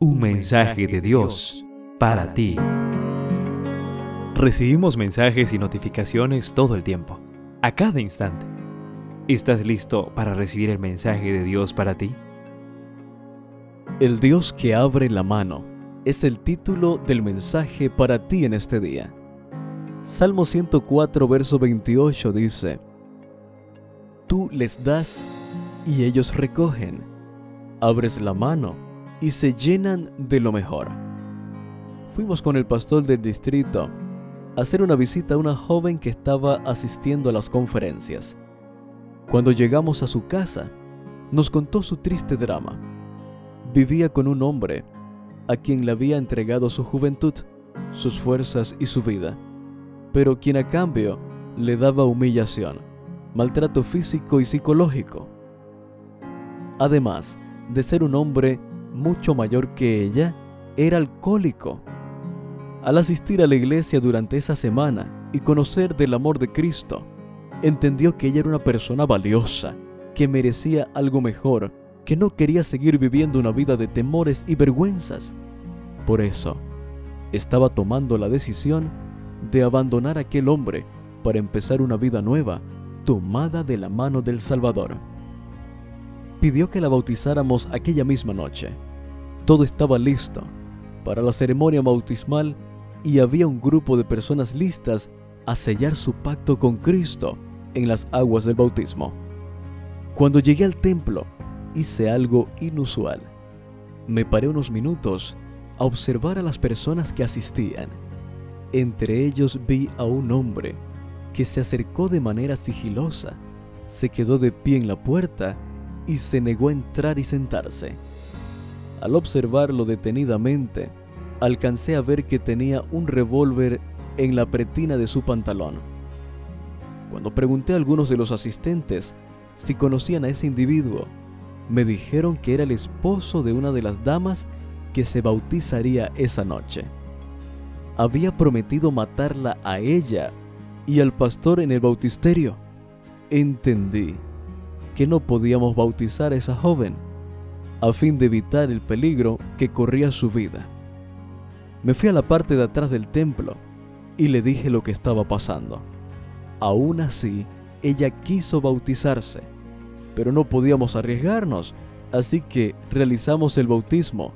Un mensaje de Dios para ti. Recibimos mensajes y notificaciones todo el tiempo, a cada instante. ¿Estás listo para recibir el mensaje de Dios para ti? El Dios que abre la mano es el título del mensaje para ti en este día. Salmo 104, verso 28 dice, Tú les das y ellos recogen. Abres la mano y se llenan de lo mejor. Fuimos con el pastor del distrito a hacer una visita a una joven que estaba asistiendo a las conferencias. Cuando llegamos a su casa, nos contó su triste drama. Vivía con un hombre a quien le había entregado su juventud, sus fuerzas y su vida, pero quien a cambio le daba humillación, maltrato físico y psicológico. Además de ser un hombre mucho mayor que ella, era alcohólico. Al asistir a la iglesia durante esa semana y conocer del amor de Cristo, entendió que ella era una persona valiosa, que merecía algo mejor, que no quería seguir viviendo una vida de temores y vergüenzas. Por eso, estaba tomando la decisión de abandonar a aquel hombre para empezar una vida nueva, tomada de la mano del Salvador. Pidió que la bautizáramos aquella misma noche todo estaba listo para la ceremonia bautismal y había un grupo de personas listas a sellar su pacto con Cristo en las aguas del bautismo. Cuando llegué al templo, hice algo inusual. Me paré unos minutos a observar a las personas que asistían. Entre ellos vi a un hombre que se acercó de manera sigilosa, se quedó de pie en la puerta y se negó a entrar y sentarse. Al observarlo detenidamente, alcancé a ver que tenía un revólver en la pretina de su pantalón. Cuando pregunté a algunos de los asistentes si conocían a ese individuo, me dijeron que era el esposo de una de las damas que se bautizaría esa noche. Había prometido matarla a ella y al pastor en el bautisterio. Entendí que no podíamos bautizar a esa joven a fin de evitar el peligro que corría su vida. Me fui a la parte de atrás del templo y le dije lo que estaba pasando. Aún así, ella quiso bautizarse, pero no podíamos arriesgarnos, así que realizamos el bautismo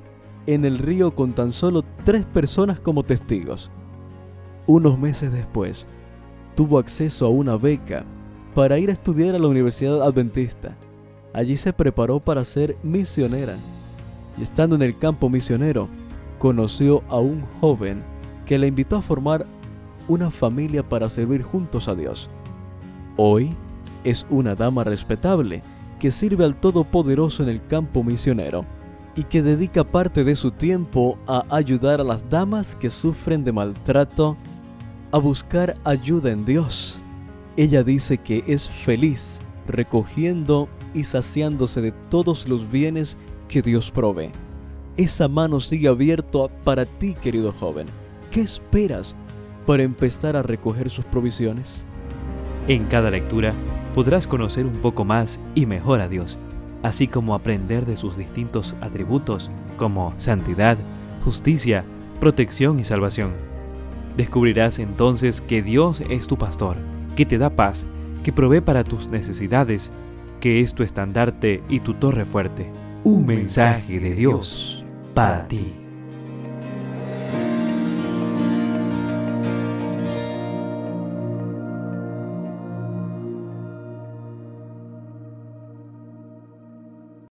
en el río con tan solo tres personas como testigos. Unos meses después, tuvo acceso a una beca para ir a estudiar a la Universidad Adventista Allí se preparó para ser misionera y estando en el campo misionero, conoció a un joven que la invitó a formar una familia para servir juntos a Dios. Hoy es una dama respetable que sirve al Todopoderoso en el campo misionero y que dedica parte de su tiempo a ayudar a las damas que sufren de maltrato a buscar ayuda en Dios. Ella dice que es feliz recogiendo y saciándose de todos los bienes que Dios provee. Esa mano sigue abierta para ti, querido joven. ¿Qué esperas para empezar a recoger sus provisiones? En cada lectura podrás conocer un poco más y mejor a Dios, así como aprender de sus distintos atributos como santidad, justicia, protección y salvación. Descubrirás entonces que Dios es tu pastor, que te da paz, que provee para tus necesidades que es tu estandarte y tu torre fuerte. Un mensaje de Dios para ti.